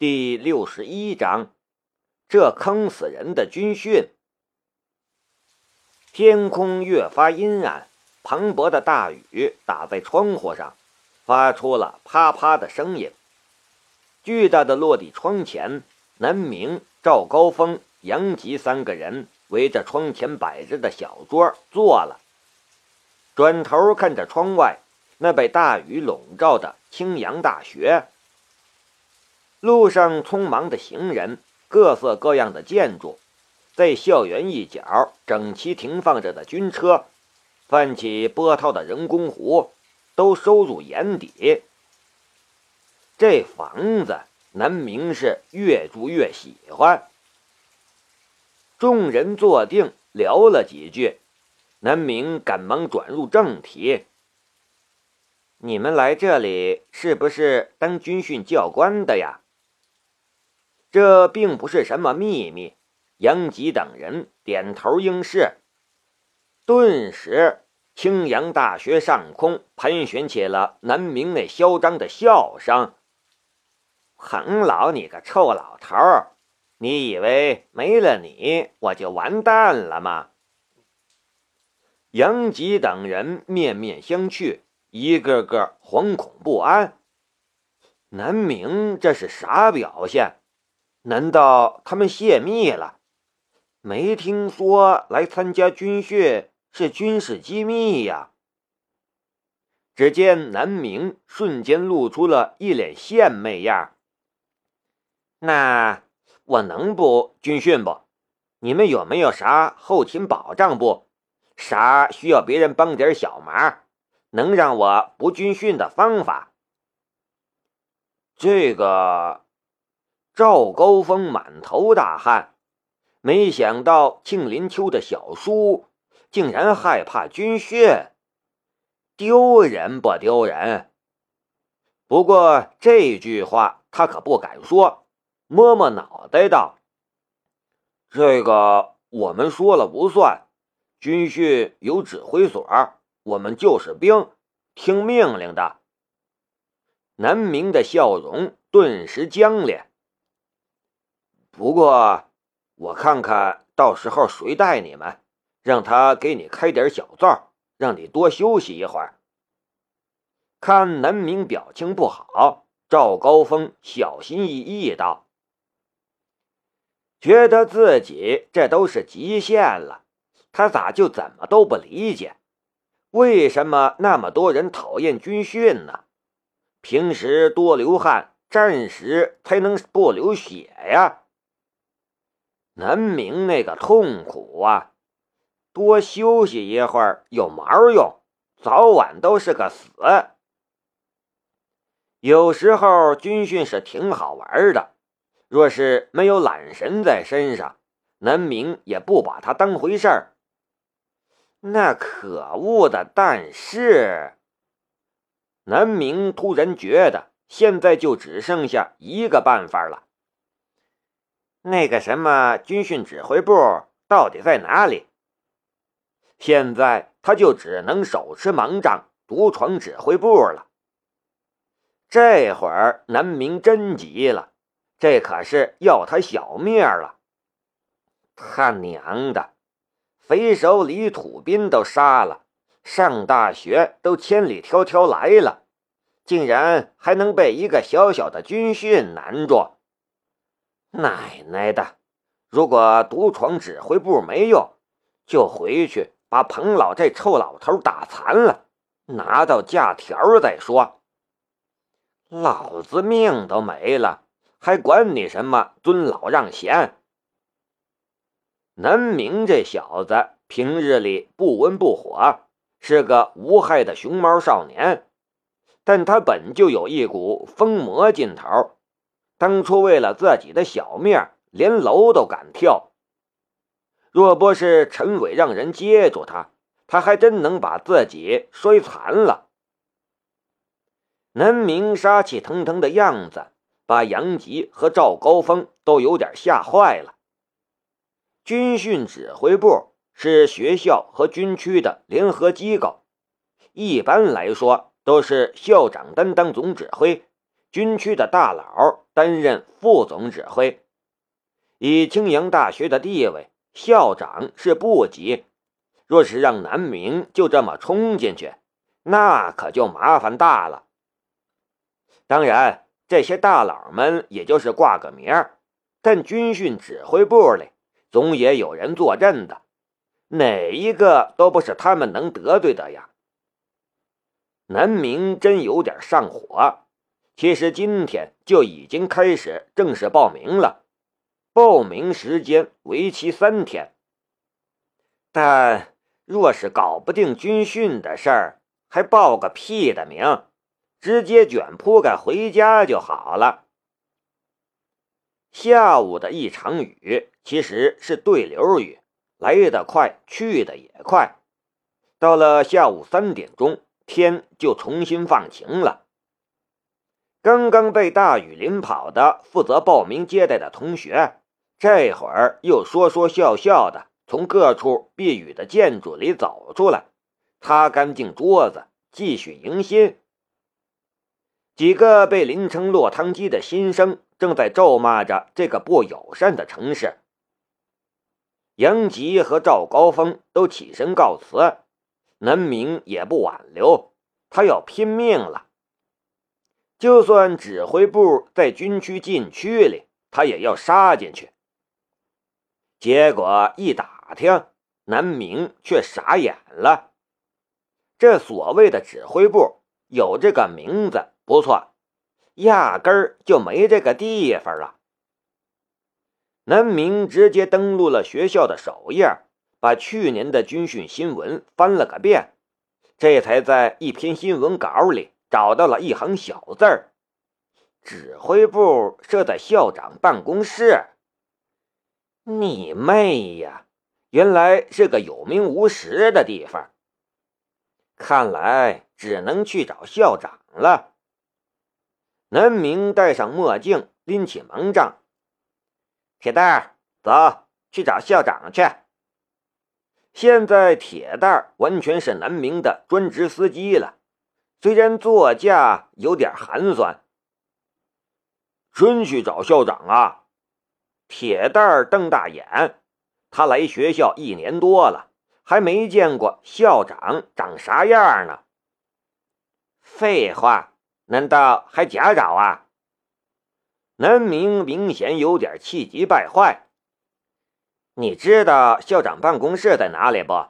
第六十一章，这坑死人的军训。天空越发阴暗，磅礴的大雨打在窗户上，发出了啪啪的声音。巨大的落地窗前，南明、赵高峰、杨吉三个人围着窗前摆着的小桌坐了，转头看着窗外那被大雨笼罩的青阳大学。路上匆忙的行人，各色各样的建筑，在校园一角整齐停放着的军车，泛起波涛的人工湖，都收入眼底。这房子，南明是越住越喜欢。众人坐定，聊了几句，南明赶忙转入正题：“你们来这里是不是当军训教官的呀？”这并不是什么秘密，杨吉等人点头应是。顿时，青阳大学上空盘旋起了南明那嚣张的笑声：“彭老，你个臭老头儿，你以为没了你我就完蛋了吗？”杨吉等人面面相觑，一个个惶恐不安。南明这是啥表现？难道他们泄密了？没听说来参加军训是军事机密呀！只见南明瞬间露出了一脸献媚样。那我能不军训不？你们有没有啥后勤保障不？啥需要别人帮点小忙，能让我不军训的方法？这个。赵高峰满头大汗，没想到庆林秋的小叔竟然害怕军训，丢人不丢人？不过这句话他可不敢说，摸摸脑袋道：“这个我们说了不算，军训有指挥所，我们就是兵，听命令的。”南明的笑容顿时僵脸。不过，我看看到时候谁带你们，让他给你开点小灶，让你多休息一会儿。看南明表情不好，赵高峰小心翼翼道：“觉得自己这都是极限了，他咋就怎么都不理解？为什么那么多人讨厌军训呢？平时多流汗，战时才能不流血呀。”南明那个痛苦啊！多休息一会儿有毛用？早晚都是个死。有时候军训是挺好玩的，若是没有懒神在身上，南明也不把他当回事儿。那可恶的！但是，南明突然觉得现在就只剩下一个办法了。那个什么军训指挥部到底在哪里？现在他就只能手持盲杖独闯指挥部了。这会儿南明真急了，这可是要他小命了。他娘的，匪首李土斌都杀了，上大学都千里迢迢来了，竟然还能被一个小小的军训难住？奶奶的！如果独闯指挥部没用，就回去把彭老这臭老头打残了，拿到假条再说。老子命都没了，还管你什么尊老让贤？南明这小子平日里不温不火，是个无害的熊猫少年，但他本就有一股疯魔劲头。当初为了自己的小命，连楼都敢跳。若不是陈伟让人接住他，他还真能把自己摔残了。南明杀气腾腾的样子，把杨吉和赵高峰都有点吓坏了。军训指挥部是学校和军区的联合机构，一般来说都是校长担当总指挥。军区的大佬担任副总指挥。以青阳大学的地位，校长是部级。若是让南明就这么冲进去，那可就麻烦大了。当然，这些大佬们也就是挂个名儿，但军训指挥部里总也有人坐镇的，哪一个都不是他们能得罪的呀。南明真有点上火。其实今天就已经开始正式报名了，报名时间为期三天。但若是搞不定军训的事儿，还报个屁的名，直接卷铺盖回家就好了。下午的一场雨其实是对流雨，来得快，去的也快。到了下午三点钟，天就重新放晴了。刚刚被大雨淋跑的负责报名接待的同学，这会儿又说说笑笑的从各处避雨的建筑里走出来，擦干净桌子，继续迎新。几个被淋成落汤鸡的新生正在咒骂着这个不友善的城市。杨吉和赵高峰都起身告辞，南明也不挽留，他要拼命了。就算指挥部在军区禁区里，他也要杀进去。结果一打听，南明却傻眼了。这所谓的指挥部有这个名字不错，压根儿就没这个地方啊！南明直接登录了学校的首页，把去年的军训新闻翻了个遍，这才在一篇新闻稿里。找到了一行小字儿：“指挥部设在校长办公室。”你妹呀！原来是个有名无实的地方。看来只能去找校长了。南明戴上墨镜，拎起盲杖。铁蛋儿，走去找校长去。现在铁蛋儿完全是南明的专职司机了。虽然座驾有点寒酸，真去找校长啊？铁蛋儿瞪大眼，他来学校一年多了，还没见过校长长啥样呢。废话，难道还假找啊？南明明显有点气急败坏。你知道校长办公室在哪里不？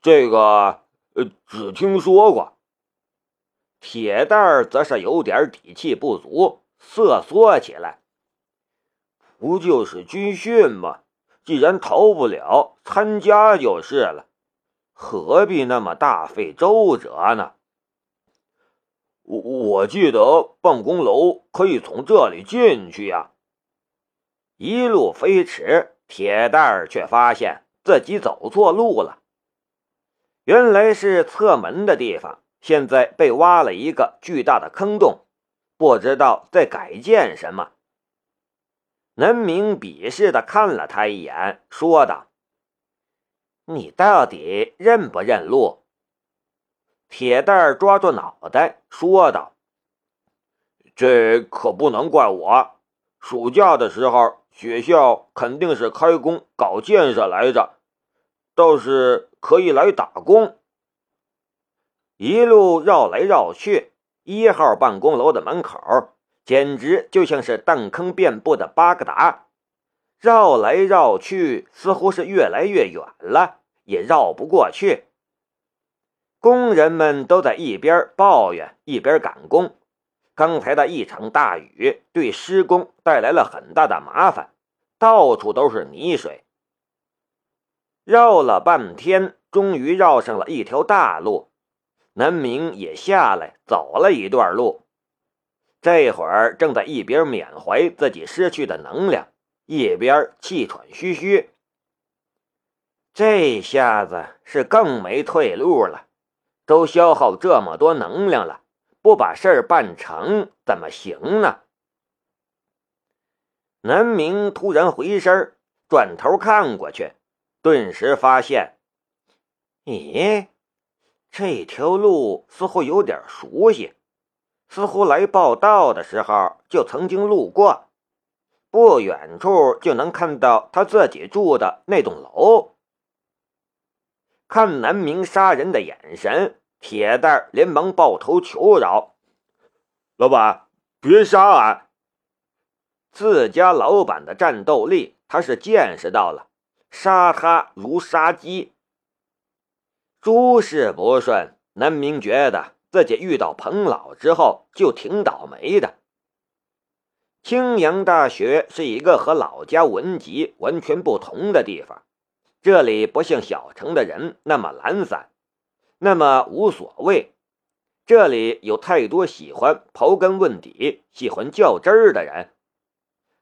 这个。呃，只听说过。铁蛋儿则是有点底气不足，瑟缩起来。不就是军训吗？既然逃不了，参加就是了，何必那么大费周折呢？我我记得办公楼可以从这里进去呀。一路飞驰，铁蛋儿却发现自己走错路了。原来是侧门的地方，现在被挖了一个巨大的坑洞，不知道在改建什么。南明鄙视的看了他一眼，说道：“你到底认不认路？”铁蛋儿抓住脑袋说道：“这可不能怪我。暑假的时候，学校肯定是开工搞建设来着，倒是……”可以来打工。一路绕来绕去，一号办公楼的门口简直就像是弹坑遍布的巴格达。绕来绕去，似乎是越来越远了，也绕不过去。工人们都在一边抱怨一边赶工。刚才的一场大雨对施工带来了很大的麻烦，到处都是泥水。绕了半天，终于绕上了一条大路。南明也下来走了一段路，这会儿正在一边缅怀自己失去的能量，一边气喘吁吁。这下子是更没退路了，都消耗这么多能量了，不把事儿办成怎么行呢？南明突然回身，转头看过去。顿时发现，咦，这条路似乎有点熟悉，似乎来报道的时候就曾经路过，不远处就能看到他自己住的那栋楼。看南明杀人的眼神，铁蛋连忙抱头求饶：“老板，别杀俺！”自家老板的战斗力，他是见识到了，杀他如杀鸡。诸事不顺，南明觉得自己遇到彭老之后就挺倒霉的。青阳大学是一个和老家文集完全不同的地方。这里不像小城的人那么懒散，那么无所谓。这里有太多喜欢刨根问底、喜欢较真儿的人。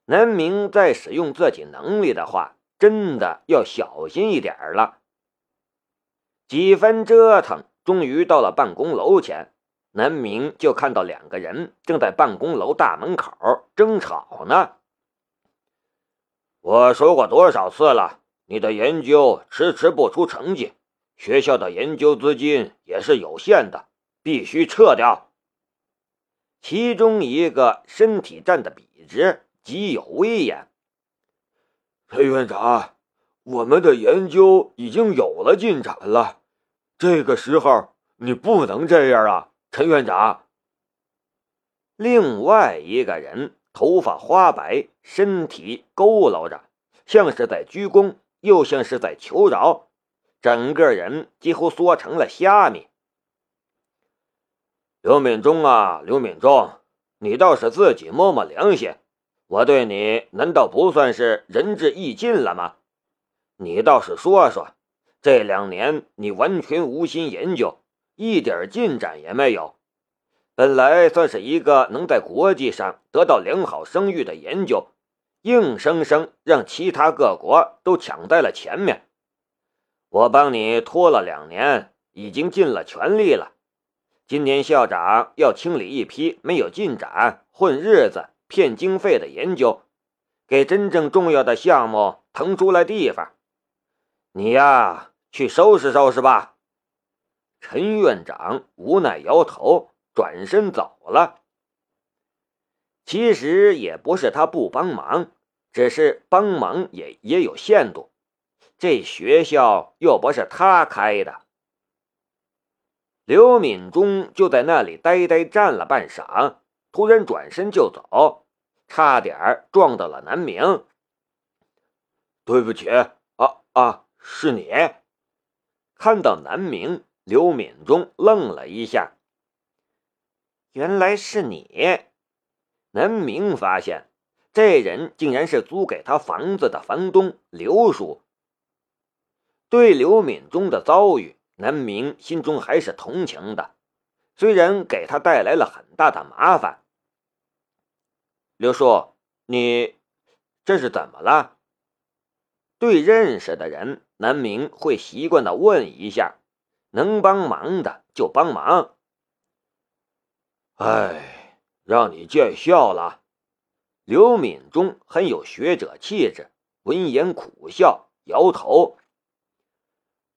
南明在使用自己能力的话，真的要小心一点了。几番折腾，终于到了办公楼前，南明就看到两个人正在办公楼大门口争吵呢。我说过多少次了？你的研究迟迟不出成绩，学校的研究资金也是有限的，必须撤掉。其中一个身体站得笔直，极有威严。陈院长，我们的研究已经有了进展了，这个时候你不能这样啊，陈院长。另外一个人头发花白，身体佝偻着，像是在鞠躬。又像是在求饶，整个人几乎缩成了虾米。刘敏忠啊，刘敏忠，你倒是自己摸摸良心，我对你难道不算是仁至义尽了吗？你倒是说说，这两年你完全无心研究，一点进展也没有。本来算是一个能在国际上得到良好声誉的研究。硬生生让其他各国都抢在了前面，我帮你拖了两年，已经尽了全力了。今年校长要清理一批没有进展、混日子、骗经费的研究，给真正重要的项目腾出来地方。你呀，去收拾收拾吧。陈院长无奈摇头，转身走了。其实也不是他不帮忙。只是帮忙也也有限度，这学校又不是他开的。刘敏忠就在那里呆呆站了半晌，突然转身就走，差点撞到了南明。对不起，啊啊，是你！看到南明，刘敏忠愣了一下。原来是你，南明发现。这人竟然是租给他房子的房东刘叔。对刘敏忠的遭遇，南明心中还是同情的，虽然给他带来了很大的麻烦。刘叔，你这是怎么了？对认识的人，南明会习惯的问一下，能帮忙的就帮忙。哎，让你见笑了。刘敏忠很有学者气质，闻言苦笑，摇头。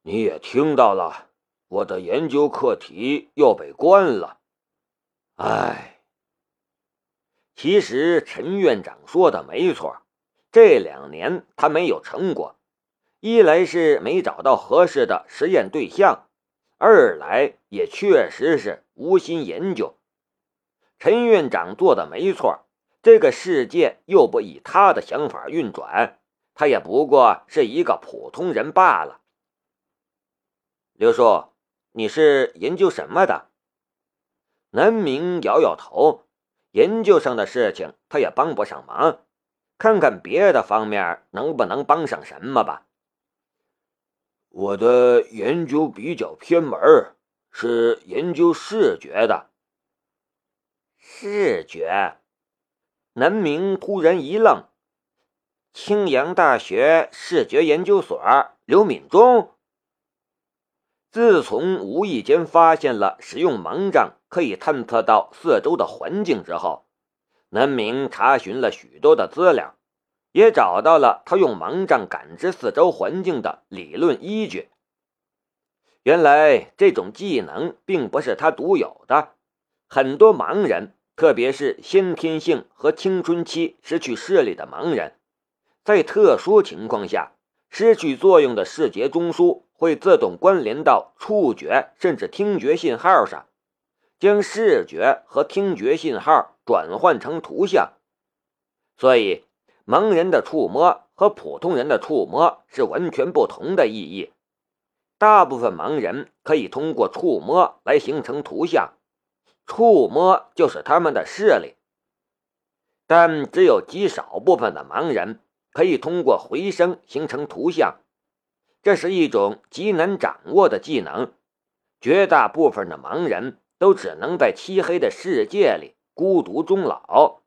你也听到了，我的研究课题又被关了。唉，其实陈院长说的没错，这两年他没有成果，一来是没找到合适的实验对象，二来也确实是无心研究。陈院长做的没错。这个世界又不以他的想法运转，他也不过是一个普通人罢了。刘叔，你是研究什么的？南明摇摇头，研究上的事情他也帮不上忙，看看别的方面能不能帮上什么吧。我的研究比较偏门，是研究视觉的。视觉。南明突然一愣，青阳大学视觉研究所刘敏忠。自从无意间发现了使用盲杖可以探测到四周的环境之后，南明查询了许多的资料，也找到了他用盲杖感知四周环境的理论依据。原来这种技能并不是他独有的。很多盲人，特别是先天性和青春期失去视力的盲人，在特殊情况下，失去作用的视觉中枢会自动关联到触觉甚至听觉信号上，将视觉和听觉信号转换成图像。所以，盲人的触摸和普通人的触摸是完全不同的意义。大部分盲人可以通过触摸来形成图像。触摸就是他们的视力，但只有极少部分的盲人可以通过回声形成图像，这是一种极难掌握的技能。绝大部分的盲人都只能在漆黑的世界里孤独终老。